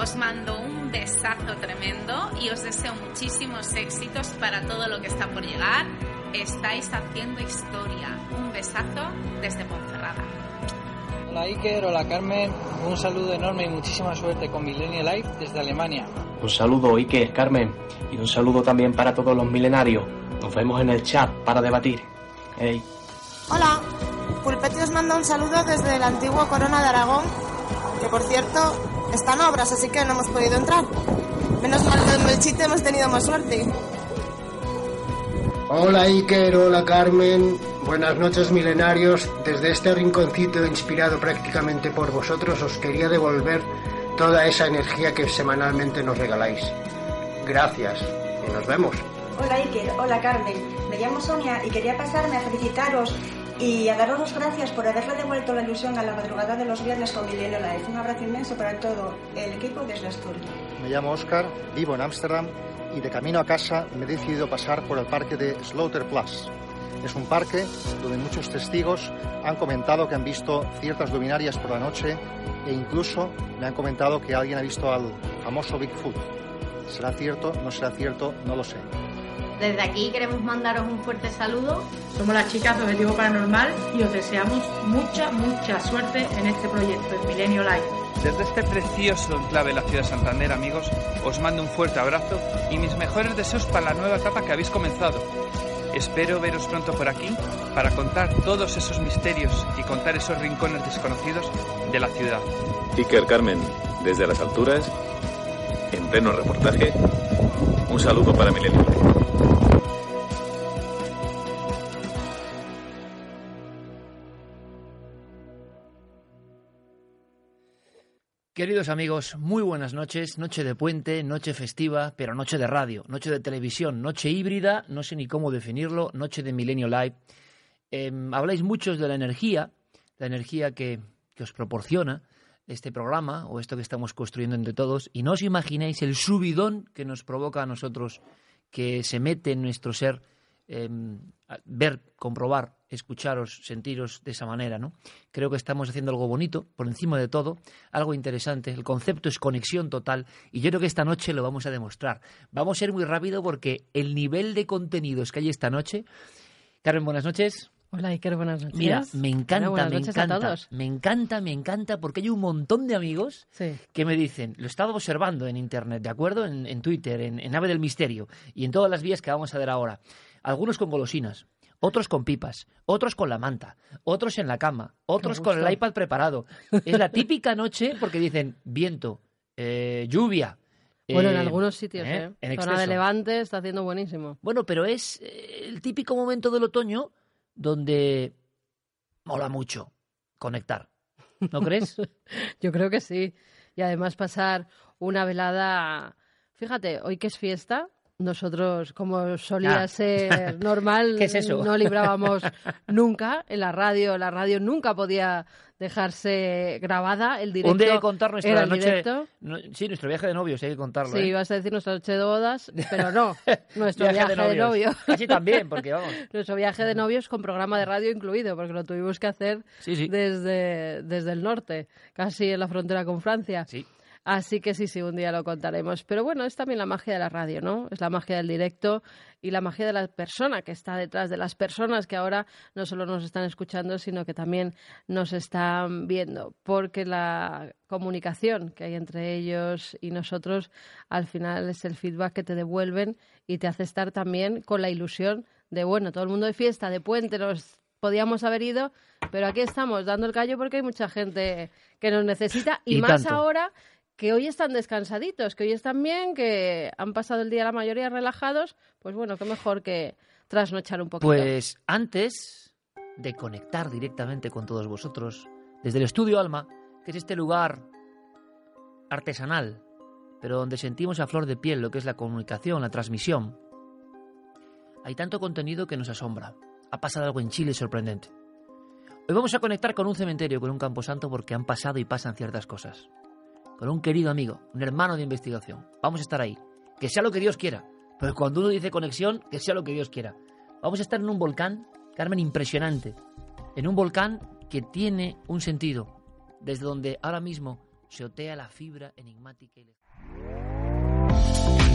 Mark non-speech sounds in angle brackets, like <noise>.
Os mando un besazo tremendo y os deseo muchísimos éxitos para todo lo que está por llegar. Estáis haciendo historia. Un besazo desde Ponferrada. Hola Iker, hola Carmen, un saludo enorme y muchísima suerte con Millennial Life desde Alemania. Un saludo, Iker, Carmen, y un saludo también para todos los milenarios. Nos vemos en el chat para debatir. Hey. Hola, Pulpetti os manda un saludo desde el antiguo Corona de Aragón, que por cierto está en obras, así que no hemos podido entrar. Menos mal que en Melchite hemos tenido más suerte. Hola Iker, hola Carmen, buenas noches milenarios. Desde este rinconcito inspirado prácticamente por vosotros os quería devolver toda esa energía que semanalmente nos regaláis. Gracias y nos vemos. Hola Iker, hola Carmen. Me llamo Sonia y quería pasarme a felicitaros y a daros gracias por haberle devuelto la ilusión a la madrugada de los viernes con Milenio Life. Un abrazo inmenso para todo el equipo desde Asturias. Me llamo Oscar, vivo en Ámsterdam y de camino a casa me he decidido pasar por el parque de Slaughterplatz. Es un parque donde muchos testigos han comentado que han visto ciertas luminarias por la noche e incluso me han comentado que alguien ha visto al famoso Bigfoot. ¿Será cierto? ¿No será cierto? No lo sé. Desde aquí queremos mandaros un fuerte saludo. Somos las chicas de Objetivo Paranormal y os deseamos mucha, mucha suerte en este proyecto, en Milenio Live. Desde este precioso enclave de la ciudad de Santander, amigos, os mando un fuerte abrazo y mis mejores deseos para la nueva etapa que habéis comenzado. Espero veros pronto por aquí para contar todos esos misterios y contar esos rincones desconocidos de la ciudad. Iker Carmen, desde las alturas, en pleno reportaje, un saludo para Milenio. Queridos amigos, muy buenas noches. Noche de puente, noche festiva, pero noche de radio, noche de televisión, noche híbrida, no sé ni cómo definirlo, noche de Milenio Live. Eh, habláis muchos de la energía, la energía que, que os proporciona este programa o esto que estamos construyendo entre todos, y no os imagináis el subidón que nos provoca a nosotros, que se mete en nuestro ser, eh, ver, comprobar, escucharos, sentiros de esa manera, ¿no? Creo que estamos haciendo algo bonito, por encima de todo, algo interesante. El concepto es conexión total y yo creo que esta noche lo vamos a demostrar. Vamos a ser muy rápido porque el nivel de contenidos que hay esta noche. Carmen, buenas noches. Hola Iker, buenas noches. Mira, me encanta, me encanta, me encanta, me encanta, porque hay un montón de amigos Sí. que me dicen, lo he estado observando en internet, ¿de acuerdo? En, en Twitter, en, en Ave del Misterio y en todas las vías que vamos a ver ahora. Algunos con golosinas, otros con pipas, otros con la manta, otros en la cama, otros con el iPad preparado. Es la típica noche porque dicen viento, eh, lluvia. Bueno, en eh, algunos sitios, ¿eh? ¿eh? En Zona de. Levante está haciendo buenísimo. Bueno, pero es el típico momento del otoño donde mola mucho conectar. ¿No crees? <laughs> Yo creo que sí. Y además pasar una velada... Fíjate, hoy que es fiesta, nosotros, como solía Ah. ser <laughs> normal, no librábamos <laughs> nunca en la radio. La radio nunca podía dejarse grabada. El directo Un día hay que contar nuestra noche. no- sí, nuestro viaje de novios, hay que contarlo. Sí, ¿eh? ibas a decir nuestra noche de bodas, pero no, <laughs> nuestro viaje, de, novio. Casi también, porque vamos. Nuestro viaje de novios con programa de radio incluido, porque lo tuvimos que hacer Sí, sí. desde, desde el norte, casi en la frontera con Francia. Sí. Así que sí, sí, un día lo contaremos. Pero bueno, es también la magia de la radio, ¿no? Es la magia del directo y la magia de la persona que está detrás, de las personas que ahora no solo nos están escuchando, sino que también nos están viendo. Porque la comunicación que hay entre ellos y nosotros, al final es el feedback que te devuelven y te hace estar también con la ilusión de, bueno, todo el mundo de fiesta, de puente, nos podíamos haber ido, pero aquí estamos dando el callo porque hay mucha gente que nos necesita y, más ahora que hoy están descansaditos, que hoy están bien, que han pasado el día la mayoría relajados, pues bueno, qué mejor que trasnochar un poquito. Pues antes de conectar directamente con todos vosotros, desde el estudio Alma, que es este lugar artesanal, pero donde sentimos a flor de piel lo que es la comunicación, la transmisión, hay tanto contenido que nos asombra. Ha pasado algo en Chile sorprendente. Hoy vamos a conectar con un cementerio, con un camposanto, porque han pasado y pasan ciertas cosas. Con un querido amigo, un hermano de investigación. Vamos a estar ahí. Que sea lo que Dios quiera. Pero cuando uno dice conexión, que sea lo que Dios quiera. Vamos a estar en un volcán, Carmen, impresionante. En un volcán que tiene un sentido. Desde donde ahora mismo se otea la fibra enigmática y...